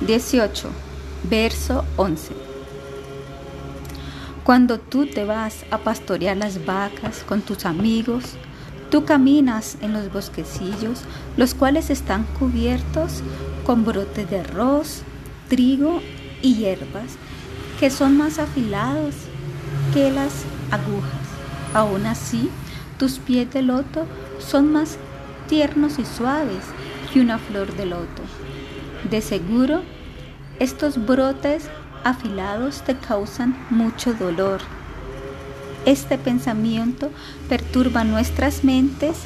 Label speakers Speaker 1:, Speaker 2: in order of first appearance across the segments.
Speaker 1: 18, verso 11. Cuando tú te vas a pastorear las vacas con tus amigos, tú caminas en los bosquecillos, los cuales están cubiertos con brotes de arroz, trigo y hierbas, que son más afilados que las agujas. Aún así, tus pies de loto son más tiernos y suaves que una flor de loto. De seguro, estos brotes afilados te causan mucho dolor. Este pensamiento perturba nuestras mentes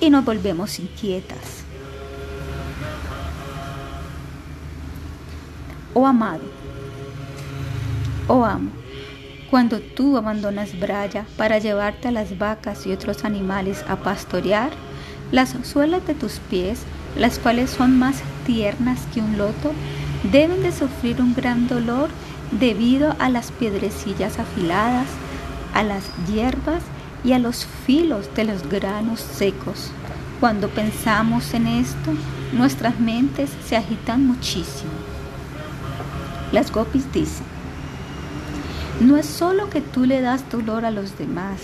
Speaker 1: y nos volvemos inquietas. Oh amado, oh amo, cuando tú abandonas Braya para llevarte a las vacas y otros animales a pastorear, las suelas de tus pies, las cuales son más tiernas que un loto, deben de sufrir un gran dolor debido a las piedrecillas afiladas, a las hierbas y a los filos de los granos secos. Cuando pensamos en esto, nuestras mentes se agitan muchísimo. Las gopis dicen, no es solo que tú le das dolor a los demás,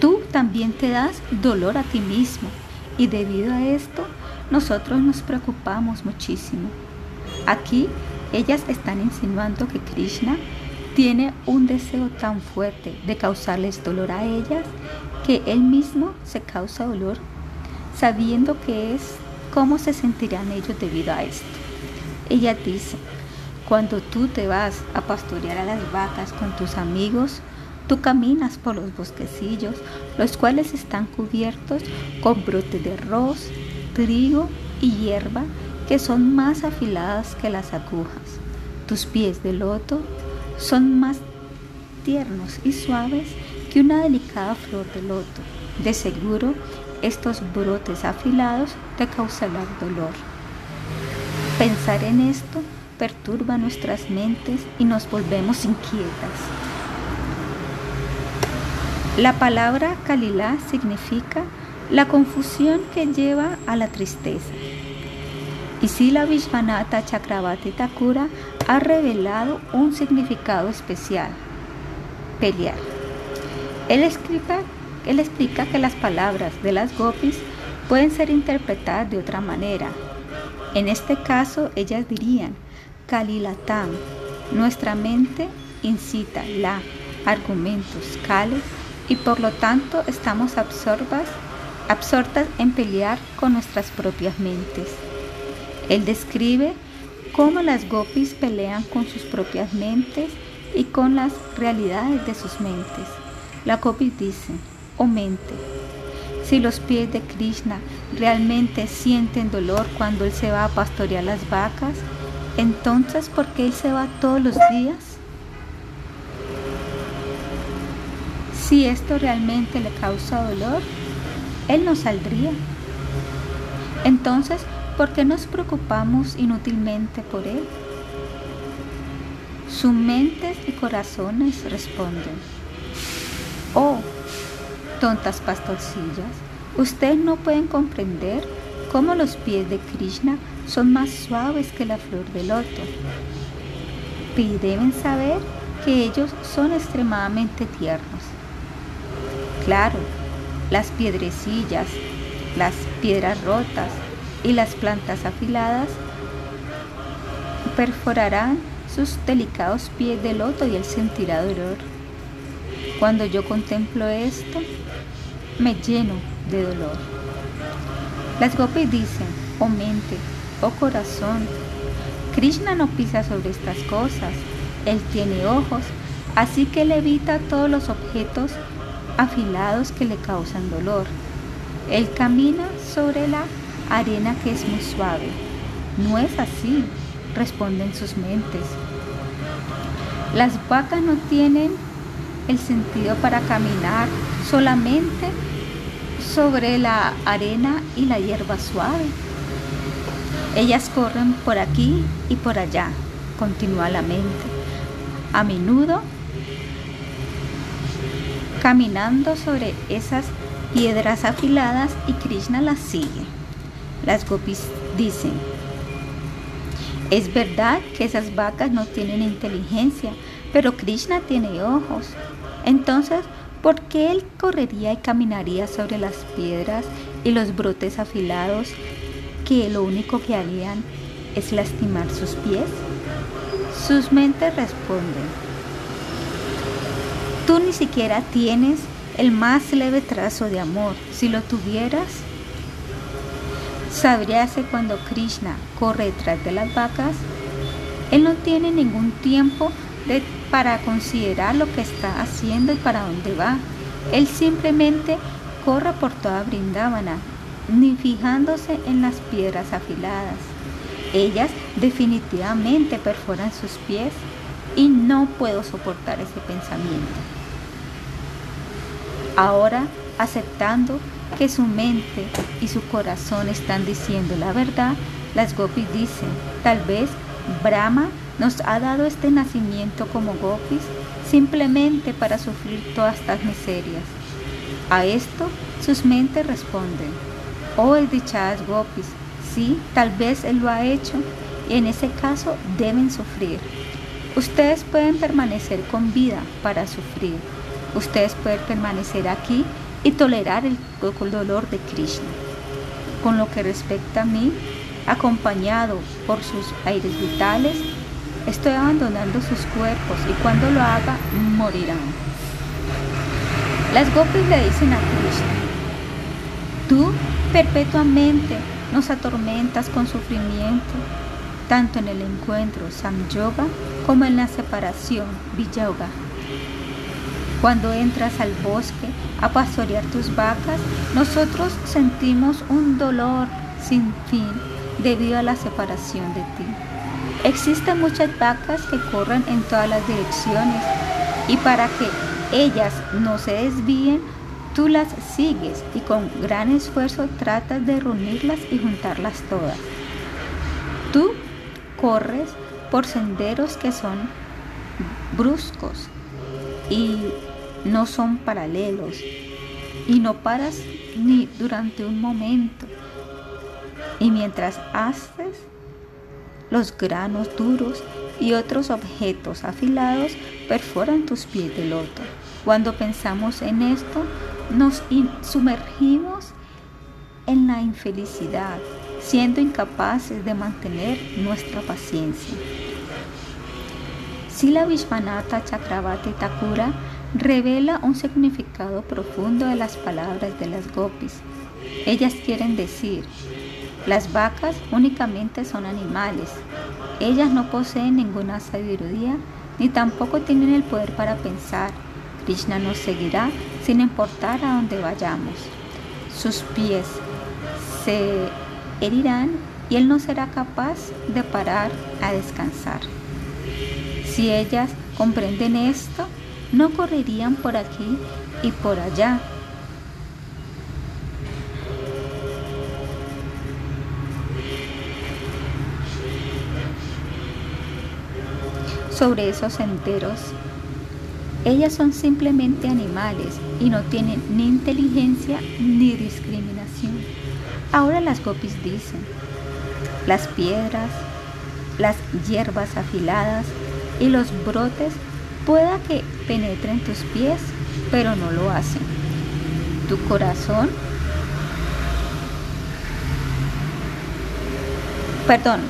Speaker 1: tú también te das dolor a ti mismo y debido a esto nosotros nos preocupamos muchísimo. Aquí ellas están insinuando que Krishna tiene un deseo tan fuerte de causarles dolor a ellas que él mismo se causa dolor, sabiendo que es cómo se sentirán ellos debido a esto. Ella dice, cuando tú te vas a pastorear a las vacas con tus amigos, tú caminas por los bosquecillos, los cuales están cubiertos con brotes de arroz, trigo y hierba que son más afiladas que las agujas. Tus pies de loto son más tiernos y suaves que una delicada flor de loto. De seguro, estos brotes afilados te causarán dolor. Pensar en esto perturba nuestras mentes y nos volvemos inquietas. La palabra Kalila significa la confusión que lleva a la tristeza. Y si la Vishvanatha Chakravarti Thakura ha revelado un significado especial, pelear. Él explica, él explica que las palabras de las gopis pueden ser interpretadas de otra manera. En este caso, ellas dirían, Kalilatán. Nuestra mente incita la argumentos Kali y por lo tanto estamos absorbas, absortas en pelear con nuestras propias mentes. Él describe cómo las gopis pelean con sus propias mentes y con las realidades de sus mentes. La gopi dice, oh mente, si los pies de Krishna realmente sienten dolor cuando él se va a pastorear las vacas, entonces, ¿por qué Él se va todos los días? Si esto realmente le causa dolor, Él no saldría. Entonces, ¿por qué nos preocupamos inútilmente por Él? Sus mentes y corazones responden, oh, tontas pastorcillas, ustedes no pueden comprender cómo los pies de Krishna son más suaves que la flor de loto. Y deben saber que ellos son extremadamente tiernos. Claro, las piedrecillas, las piedras rotas y las plantas afiladas perforarán sus delicados pies de loto y él sentirá dolor. Cuando yo contemplo esto, me lleno de dolor. Las gopis dicen, oh mente, oh corazón, Krishna no pisa sobre estas cosas, él tiene ojos, así que él evita todos los objetos afilados que le causan dolor. Él camina sobre la arena que es muy suave. No es así, responden sus mentes. Las vacas no tienen el sentido para caminar solamente sobre la arena y la hierba suave. Ellas corren por aquí y por allá, continúa la mente. A menudo caminando sobre esas piedras afiladas y Krishna las sigue. Las gopis dicen, Es verdad que esas vacas no tienen inteligencia, pero Krishna tiene ojos. Entonces, ¿por qué él correría y caminaría sobre las piedras y los brotes afilados que lo único que harían es lastimar sus pies? Sus mentes responden, tú ni siquiera tienes el más leve trazo de amor. Si lo tuvieras, sabrías que cuando Krishna corre detrás de las vacas, él no tiene ningún tiempo para considerar lo que está haciendo y para dónde va. Él simplemente corre por toda Brindavana, ni fijándose en las piedras afiladas. Ellas definitivamente perforan sus pies y no puedo soportar ese pensamiento. Ahora, aceptando que su mente y su corazón están diciendo la verdad, las gopis dicen, tal vez Brahma nos ha dado este nacimiento como gopis simplemente para sufrir todas estas miserias. A esto sus mentes responden, oh desdichadas gopis, sí, tal vez él lo ha hecho y en ese caso deben sufrir. Ustedes pueden permanecer con vida para sufrir. Ustedes pueden permanecer aquí y tolerar el, dolor de Krishna. Con lo que respecta a mí, acompañado por sus aires vitales, estoy abandonando sus cuerpos y cuando lo haga, morirán. Las gopis le dicen a Krishna, tú perpetuamente nos atormentas con sufrimiento, tanto en el encuentro Samyoga como en la separación Viyoga. Cuando entras al bosque a pastorear tus vacas, nosotros sentimos un dolor sin fin debido a la separación de ti. Existen muchas vacas que corren en todas las direcciones y para que ellas no se desvíen, tú las sigues y con gran esfuerzo tratas de reunirlas y juntarlas todas. Tú corres por senderos que son bruscos y no son paralelos y no paras ni durante un momento. Y mientras haces los granos duros y otros objetos afilados perforan tus pies de loto. Cuando pensamos en esto, nos sumergimos en la infelicidad, siendo incapaces de mantener nuestra paciencia. Sila Vishwanatha Chakravarti Thakura revela un significado profundo de las palabras de las gopis. Ellas quieren decir, las vacas únicamente son animales. Ellas no poseen ninguna sabiduría ni tampoco tienen el poder para pensar. Krishna nos seguirá sin importar a dónde vayamos. Sus pies se herirán y él no será capaz de parar a descansar. Si ellas comprenden esto, no correrían por aquí y por allá. sobre esos senderos. Ellas son simplemente animales y no tienen ni inteligencia ni discriminación. Ahora las gopis dicen, las piedras, las hierbas afiladas y los brotes pueda que penetren tus pies, pero no lo hacen. Tu corazón, perdón,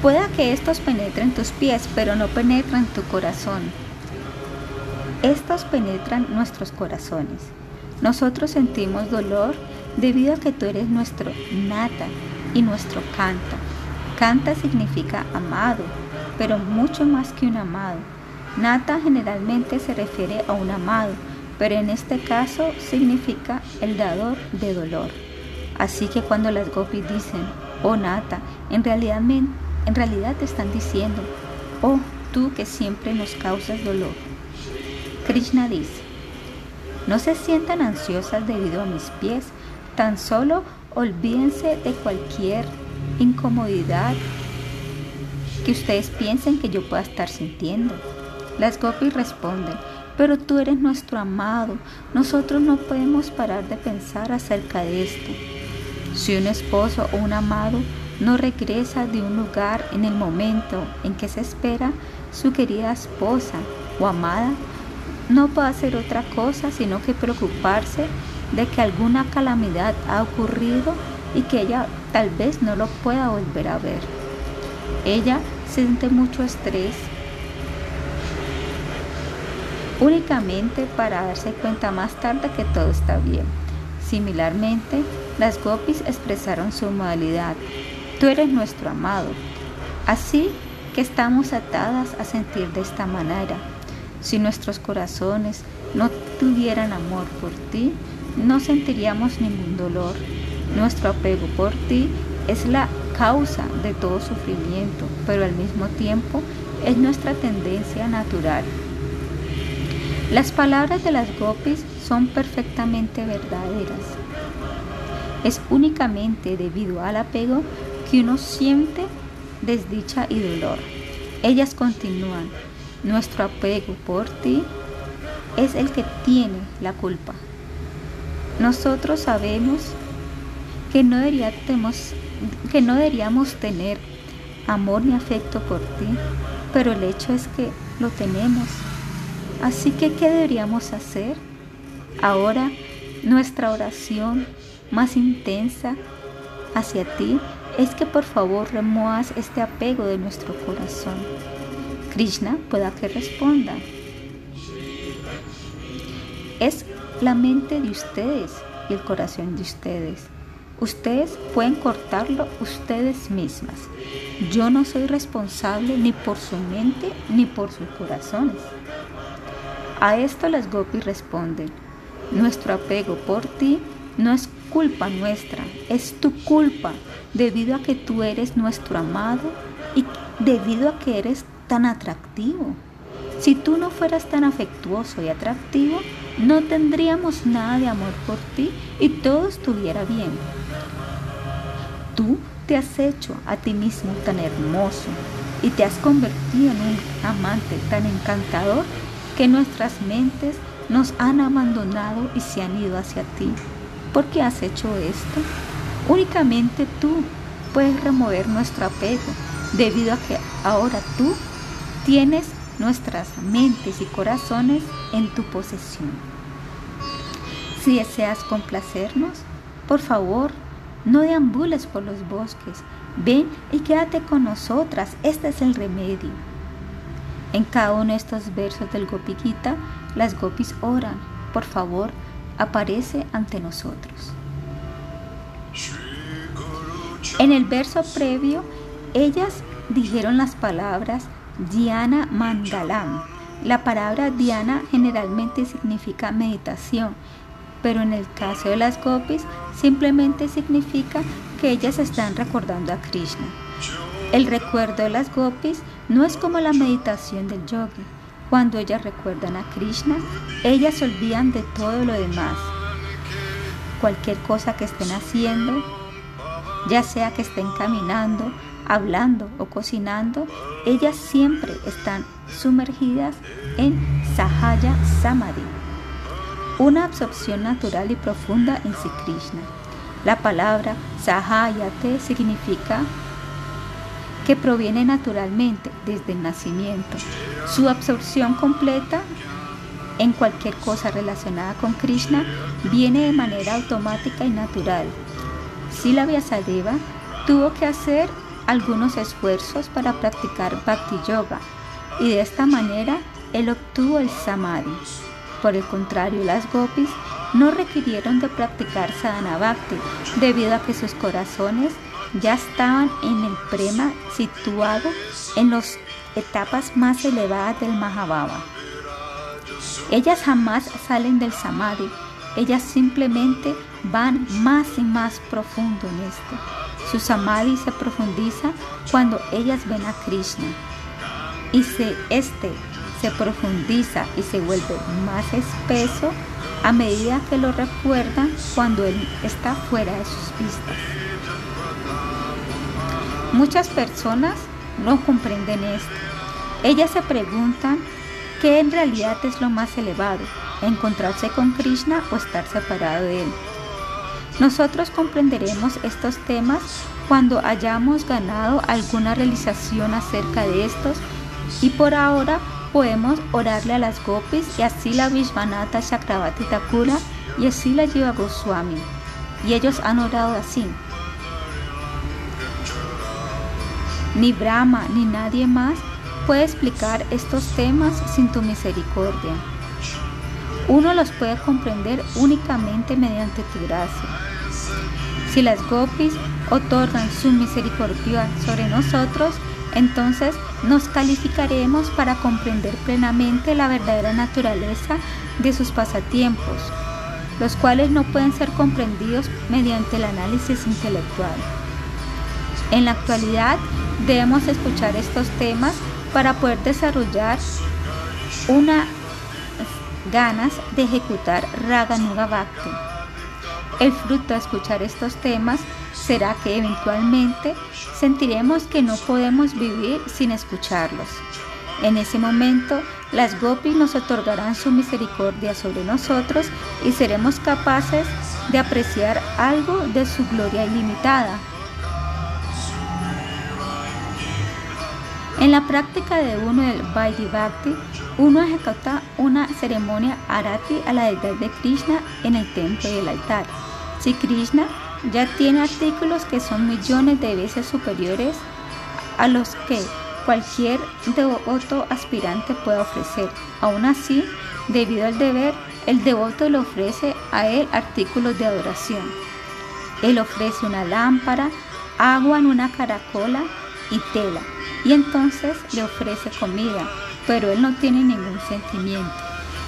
Speaker 1: pueda que estos penetren tus pies, pero no penetran tu corazón. Estos penetran nuestros corazones. Nosotros sentimos dolor debido a que tú eres nuestro nata y nuestro canta. Canta significa amado, pero mucho más que un amado Nata generalmente se refiere a un amado, pero en este caso significa el dador de dolor. Así que cuando las gopis dicen, oh Nata, en realidad, en realidad te están diciendo, oh tú que siempre nos causas dolor. Krishna dice, no se sientan ansiosas debido a mis pies, tan solo olvídense de cualquier incomodidad que ustedes piensen que yo pueda estar sintiendo. Las gopis responden, pero tú eres nuestro amado, nosotros no podemos parar de pensar acerca de esto. Si un esposo o un amado no regresa de un lugar en el momento en que se espera su querida esposa o amada, no puede hacer otra cosa sino que preocuparse de que alguna calamidad ha ocurrido y que ella tal vez no lo pueda volver a ver. Ella siente mucho estrés únicamente para darse cuenta más tarde que todo está bien. Similarmente, las gopis expresaron su modalidad. Tú eres nuestro amado. Así que estamos atadas a sentir de esta manera. Si nuestros corazones no tuvieran amor por ti, no sentiríamos ningún dolor. Nuestro apego por ti es la causa de todo sufrimiento, pero al mismo tiempo es nuestra tendencia natural. Las palabras de las gopis son perfectamente verdaderas. Es únicamente debido al apego que uno siente desdicha y dolor. Ellas continúan, nuestro apego por ti es el que tiene la culpa. Nosotros sabemos que no deberíamos, que no deberíamos tener amor ni afecto por ti, pero el hecho es que lo tenemos. Así que, ¿qué deberíamos hacer? Ahora, nuestra oración más intensa hacia ti es que por favor remuevas este apego de nuestro corazón. Krishna pueda que responda. Es la mente de ustedes y el corazón de ustedes. Ustedes pueden cortarlo ustedes mismas. Yo no soy responsable ni por su mente ni por sus corazones. A esto las gopis responden, nuestro apego por ti no es culpa nuestra, es tu culpa debido a que tú eres nuestro amado y debido a que eres tan atractivo. Si tú no fueras tan afectuoso y atractivo, no tendríamos nada de amor por ti y todo estuviera bien. Tú te has hecho a ti mismo tan hermoso y te has convertido en un amante tan encantador que nuestras mentes nos han abandonado y se han ido hacia ti. ¿Por qué has hecho esto? Únicamente tú puedes remover nuestro apego debido a que ahora tú tienes nuestras mentes y corazones en tu posesión. Si deseas complacernos, por favor, no deambules por los bosques. Ven y quédate con nosotras. Este es el remedio. En cada uno de estos versos del Gopikita, las gopis oran. Por favor, aparece ante nosotros. En el verso previo, ellas dijeron las palabras Dhyana Mangalam. La palabra Dhyana generalmente significa meditación, pero en el caso de las gopis simplemente significa que ellas están recordando a Krishna. El recuerdo de las gopis no es como la meditación del yogi. Cuando ellas recuerdan a Krishna, ellas se olvidan de todo lo demás. Cualquier cosa que estén haciendo, ya sea que estén caminando, hablando o cocinando, ellas siempre están sumergidas en Sahaya Samadhi, una absorción natural y profunda en Sri Krishna. La palabra Sahayate significa que proviene naturalmente desde el nacimiento. Su absorción completa en cualquier cosa relacionada con Krishna viene de manera automática y natural. Sila Vyasadeva tuvo que hacer algunos esfuerzos para practicar Bhakti Yoga y de esta manera él obtuvo el Samadhi. Por el contrario, las gopis no requirieron de practicar sadhana bhakti debido a que sus corazones ya estaban en el prema situado en las etapas más elevadas del Mahabhava. Ellas jamás salen del samadhi, ellas simplemente van más y más profundo en esto. Su samadhi se profundiza cuando ellas ven a Krishna. Y si este se profundiza y se vuelve más espeso a medida que lo recuerdan cuando él está fuera de sus vistas. Muchas personas no comprenden esto. Ellas se preguntan qué en realidad es lo más elevado, encontrarse con Krishna o estar separado de él. Nosotros comprenderemos estos temas cuando hayamos ganado alguna realización acerca de estos y por ahora podemos orarle a las gopis y así la Vishvanatha Chakravati Thakura y así la Jiva Goswami. Y ellos han orado así. Ni Brahma ni nadie más puede explicar estos temas sin tu misericordia. Uno los puede comprender únicamente mediante tu gracia. Si las gopis otorgan su misericordia sobre nosotros, entonces nos calificaremos para comprender plenamente la verdadera naturaleza de sus pasatiempos, los cuales no pueden ser comprendidos mediante el análisis intelectual. En la actualidad debemos escuchar estos temas para poder desarrollar una ganas de ejecutar Raganuga Bhakti. El fruto de escuchar estos temas será que eventualmente sentiremos que no podemos vivir sin escucharlos. En ese momento, las gopis nos otorgarán su misericordia sobre nosotros y seremos capaces de apreciar algo de su gloria ilimitada. En la práctica de uno del Vaidhi Bhakti, uno ejecuta una ceremonia arati a la deidad de Krishna en el templo del altar. Si Krishna ya tiene artículos que son millones de veces superiores a los que cualquier devoto aspirante puede ofrecer. Aún así, debido al deber, el devoto le ofrece a él artículos de adoración. Él ofrece una lámpara, agua en una caracola y tela, y entonces le ofrece comida, pero él no tiene ningún sentimiento.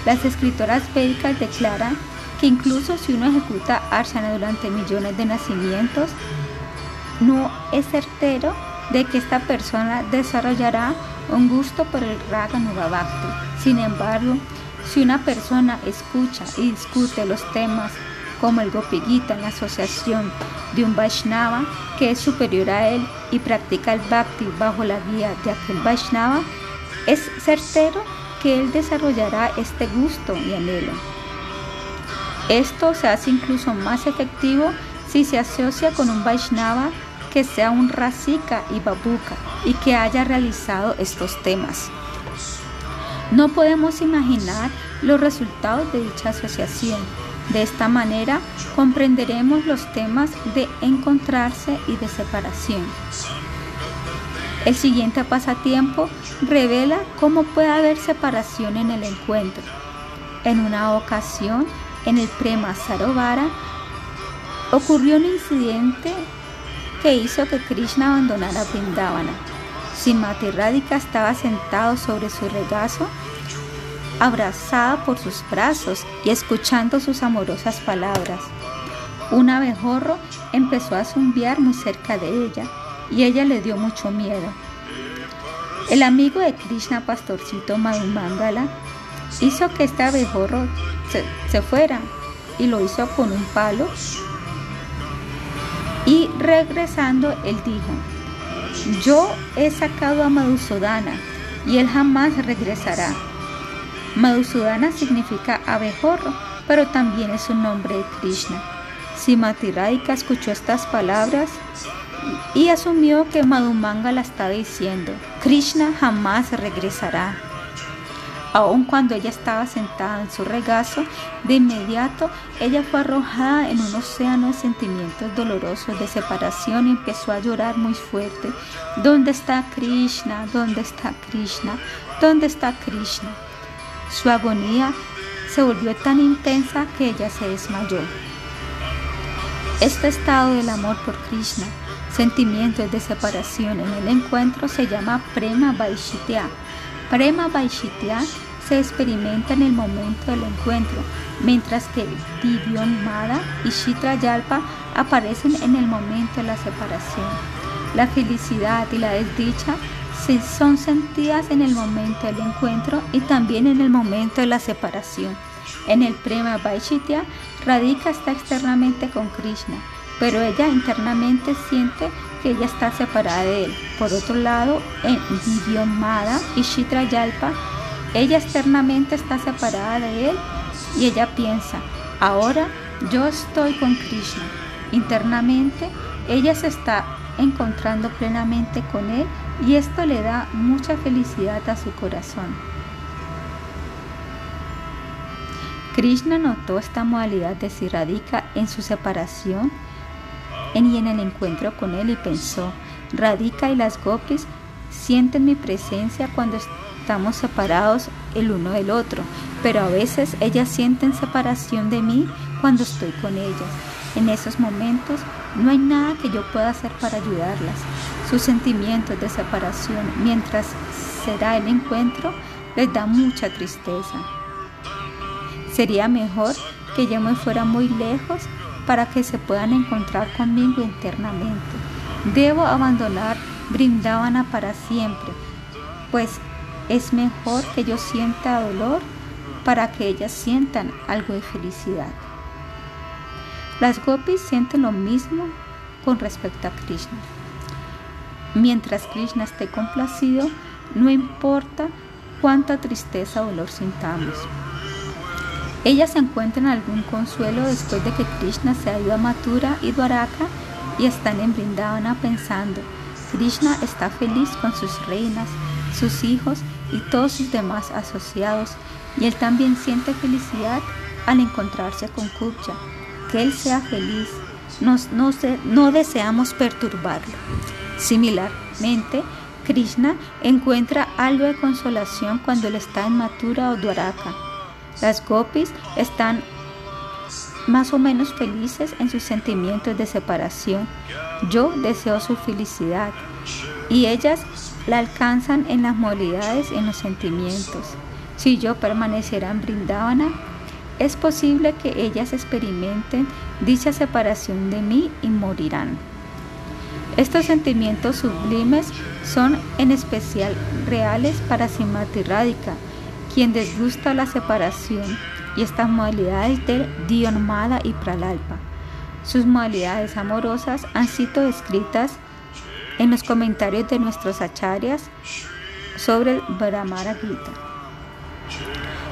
Speaker 1: Las escritoras védicas declaran que incluso si uno ejecuta arshana durante millones de nacimientos, no es certero de que esta persona desarrollará un gusto por el Raga. Sin embargo, si una persona escucha y discute los temas como el Gopi en la asociación de un Vaishnava que es superior a él y practica el Bhakti bajo la guía de aquel Vaishnava, es certero que él desarrollará este gusto y anhelo. Esto se hace incluso más efectivo si se asocia con un Vaishnava que sea un Rasika y Babuka y que haya realizado estos temas. No podemos imaginar los resultados de dicha asociación. De esta manera comprenderemos los temas de encontrarse y de separación. El siguiente pasatiempo revela cómo puede haber separación en el encuentro. En una ocasión, en el Prema Sarovara, ocurrió un incidente que hizo que Krishna abandonara Vrindavana. Simati Radhika estaba sentado sobre su regazo, abrazada por sus brazos y escuchando sus amorosas palabras. Un abejorro empezó a zumbiar muy cerca de ella y ella le dio mucho miedo. El amigo de Krishna, pastorcito Madhumangala, hizo que este abejorro se, fuera y lo hizo con un palo. Y regresando, él dijo, yo he sacado a Madhusudana y él jamás regresará. Madhusudana significa abejorro, pero también es un nombre de Krishna. Simati Radhika escuchó estas palabras y asumió que Madhumanga la estaba diciendo, Krishna jamás regresará. Aun cuando ella estaba sentada en su regazo, de inmediato ella fue arrojada en un océano de sentimientos dolorosos de separación y empezó a llorar muy fuerte. ¿Dónde está Krishna? ¿Dónde está Krishna? ¿Dónde está Krishna? Su agonía se volvió tan intensa que ella se desmayó. Este estado del amor por Krishna, sentimientos de separación en el encuentro, se llama Prema Vaishitya. Prema Vaishitya se experimenta en el momento del encuentro, mientras que Divyon Mada y Shitra Yalpa aparecen en el momento de la separación. La felicidad y la desdicha son sentidas en el momento del encuentro y también en el momento de la separación. En el Prema Vaishitya, Radhika está externamente con Krishna, pero ella internamente siente que ella está separada de él. Por otro lado, en Divyon Mada y Shitra Yalpa, ella externamente está separada de él y ella piensa, ahora yo estoy con Krishna. Internamente ella se está encontrando plenamente con Él y esto le da mucha felicidad a su corazón. Krishna notó esta modalidad de si radica en su separación y en el encuentro con Él y pensó, Radhika y las gopis sienten mi presencia cuando estamos separados el uno del otro, pero a veces ellas sienten separación de mí cuando estoy con ellas. En esos momentos no hay nada que yo pueda hacer para ayudarlas. Sus sentimientos de separación mientras será el encuentro les da mucha tristeza. Sería mejor que yo me fuera muy lejos para que se puedan encontrar conmigo internamente. Debo abandonar Brindavana para siempre, pues es mejor que yo sienta dolor para que ellas sientan algo de felicidad. Las gopis sienten lo mismo con respecto a Krishna. Mientras Krishna esté complacido, no importa cuánta tristeza o dolor sintamos. Ellas encuentran algún consuelo después de que Krishna se ha ido a Mathura y Dwaraka y están en Brindavana pensando, Krishna está feliz con sus reinas, sus hijos y todos sus demás asociados y él también siente felicidad al encontrarse con Kubja. Que él sea feliz, Nos, no, no deseamos perturbarlo. Similarmente, Krishna encuentra algo de consolación cuando él está en Mathura o Dwaraka. Las gopis están más o menos felices en sus sentimientos de separación. Yo deseo su felicidad y ellas la alcanzan en las modalidades en los sentimientos. Si yo permaneciera en Brindavana, es posible que ellas experimenten dicha separación de mí y morirán. Estos sentimientos sublimes son en especial reales para Simati Radhika, quien desgusta la separación y estas modalidades de Dionmada y Pralalpa. Sus modalidades amorosas han sido descritas en los comentarios de nuestros acharyas sobre el Brahmara Gita.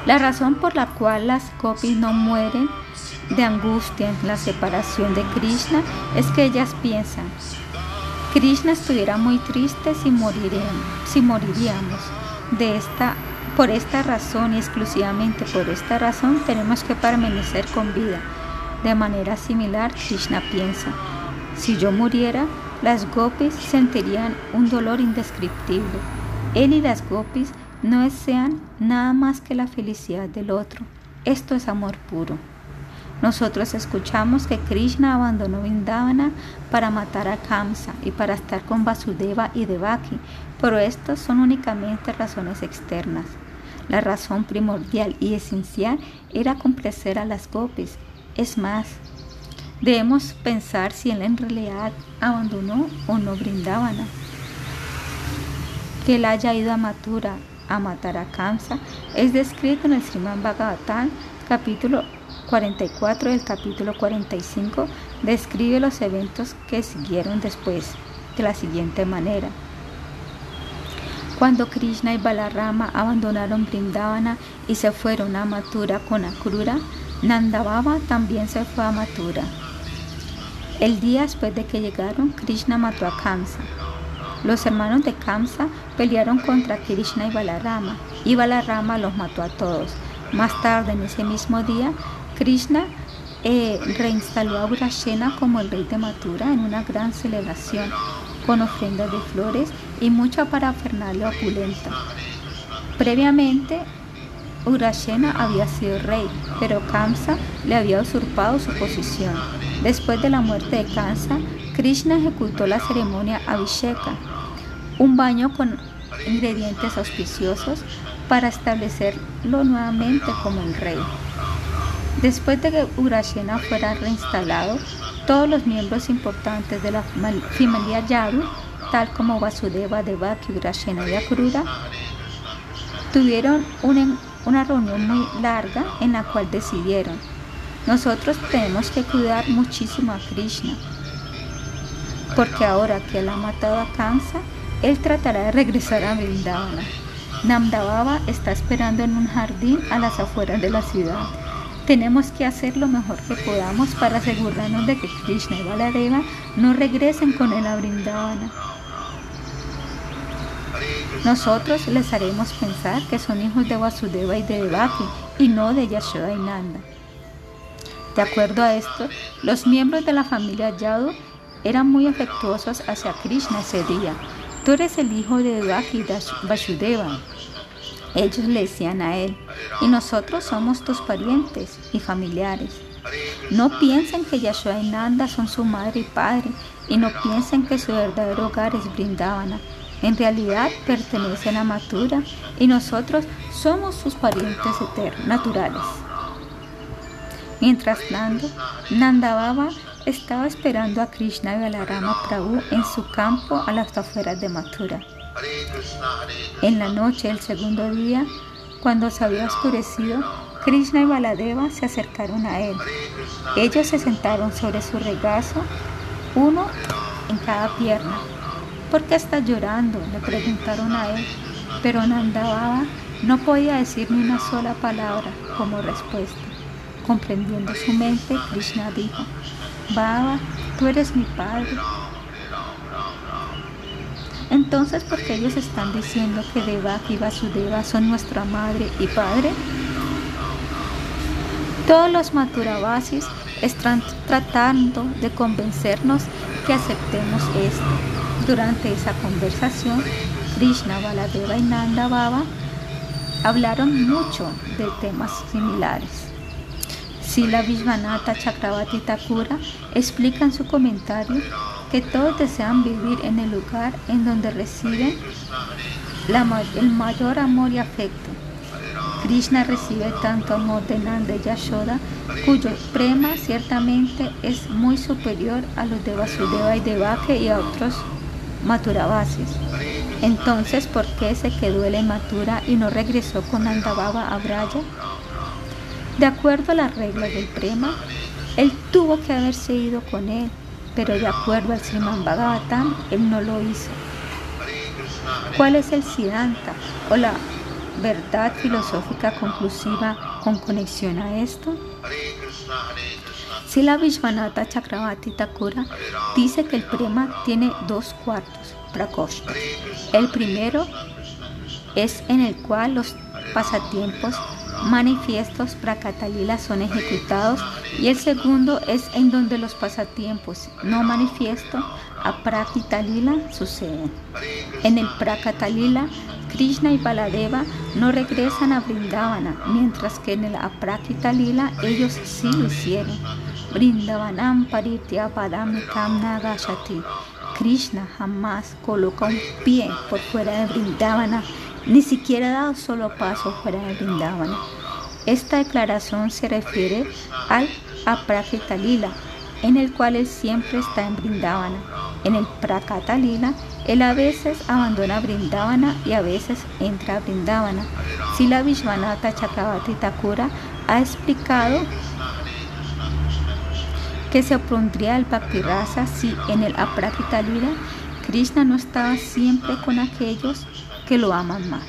Speaker 1: La razón por la cual las gopis no mueren de angustia en la separación de Krishna es que ellas piensan, Krishna estuviera muy triste si, si moriríamos de esta por esta razón y exclusivamente por esta razón tenemos que permanecer con vida. De manera similar, Krishna piensa, si yo muriera, las gopis sentirían un dolor indescriptible. Él y las gopis no desean nada más que la felicidad del otro. Esto es amor puro. Nosotros escuchamos que Krishna abandonó Vindavana para matar a Kamsa y para estar con Vasudeva y Devaki, pero estas son únicamente razones externas. La razón primordial y esencial era complacer a las gopis. Es más, debemos pensar si él en realidad abandonó o no Brindavana. Que él haya ido a Mathura a matar a Kamsa es descrito en el Sriman Bhagavatam, capítulo 44 del capítulo 45, describe los eventos que siguieron después de la siguiente manera. Cuando Krishna y Balarama abandonaron Brindavana y se fueron a Mathura con Akrura, Nandababa también se fue a Mathura. El día después de que llegaron, Krishna mató a Kamsa. Los hermanos de Kamsa pelearon contra Krishna y Balarama, y Balarama los mató a todos. Más tarde, en ese mismo día, Krishna eh, reinstaló a Urashena como el rey de Mathura en una gran celebración con ofrendas de flores y mucha parafernalia opulenta. Previamente, Urashena había sido rey, pero Kamsa le había usurpado su posición. Después de la muerte de Kamsa, Krishna ejecutó la ceremonia Abhisheka, un baño con ingredientes auspiciosos para establecerlo nuevamente como el rey. Después de que Urashena fuera reinstalado, todos los miembros importantes de la familia Yaru, tal como Vasudeva, Devaki, Urashena y Akrura, tuvieron una, una reunión muy larga en la cual decidieron, nosotros tenemos que cuidar muchísimo a Krishna, porque ahora que él ha matado a Kansa, él tratará de regresar a Vrindavana. Namdababa está esperando en un jardín a las afueras de la ciudad Tenemos que hacer lo mejor que podamos para asegurarnos de que Krishna y Baladeva no regresen con él a Brindavana. Nosotros les haremos pensar que son hijos de Vasudeva y de Devaki y no de Yashoda y Nanda. De acuerdo a esto, los miembros de la familia Yadu eran muy afectuosos hacia Krishna ese día. Tú eres el hijo de Devaki y Vasudeva. Ellos le decían a él, y nosotros somos tus parientes y familiares. No piensen que Yashoda y Nanda son su madre y padre, y no piensen que su verdadero hogar es Brindavana. En realidad pertenecen a Mathura y nosotros somos sus parientes eternos, naturales. Mientras tanto, Nandababa estaba esperando a Krishna y Balarama Prabhu en su campo a las afueras de Mathura. En la noche del segundo día, cuando se había oscurecido, Krishna y Baladeva se acercaron a él. Ellos se sentaron sobre su regazo, uno en cada pierna. ¿Por qué estás llorando? le preguntaron a él. Pero Nandababa no podía decir ni una sola palabra como respuesta. Comprendiendo su mente, Krishna dijo, Baba, tú eres mi padre. Entonces, ¿por qué ellos están diciendo que Devaki y Vasudeva son nuestra madre y padre? Todos los Maturavasis están tratando de convencernos que aceptemos esto. Durante esa conversación, Krishna, Baladeva y Nanda Baba hablaron mucho de temas similares. Sila Vishvanatha Chakravati Thakura explica en su comentario que todos desean vivir en el lugar en donde reciben el mayor amor y afecto. Krishna recibe tanto amor de Nanda y Yashoda, cuyo prema ciertamente es muy superior a los de Vasudeva y Devake y a otros Maturavasis. Entonces, ¿por qué se quedó él en Mathura y no regresó con Nandababa a Braya? De acuerdo a las reglas del prema, él tuvo que haberse ido con él, pero de acuerdo al Sriman Bhagavatam, él no lo hizo. ¿Cuál es el Siddhanta o la verdad filosófica conclusiva con conexión a esto? Si la Vishwanatha Chakravati Thakura dice que el prema tiene dos cuartos, prakoshtas. El primero es en el cual los pasatiempos manifiestos Prakatalila son ejecutados y el segundo es en donde los pasatiempos no manifiesto Aprakitalila suceden. En el Prakatalila, Krishna y Baladeva no regresan a Brindavana, mientras que en el Aprakitalila ellos sí lo hicieron. Brindavanam Paritya Padam Kamna Gashati. Krishna jamás coloca un pie por fuera de Brindavana ni siquiera ha dado solo paso fuera de Brindavana. Esta declaración se refiere al Aprakita Lila, en el cual él siempre está en Brindavana. En el Prakata Lila, él a veces abandona Brindavana y a veces entra a Brindavana. la Vishwanatha Chakravati Thakura ha explicado que se opondría el Bhakti si en el Aprakita Lila Krishna no estaba siempre con aquellos que lo aman más.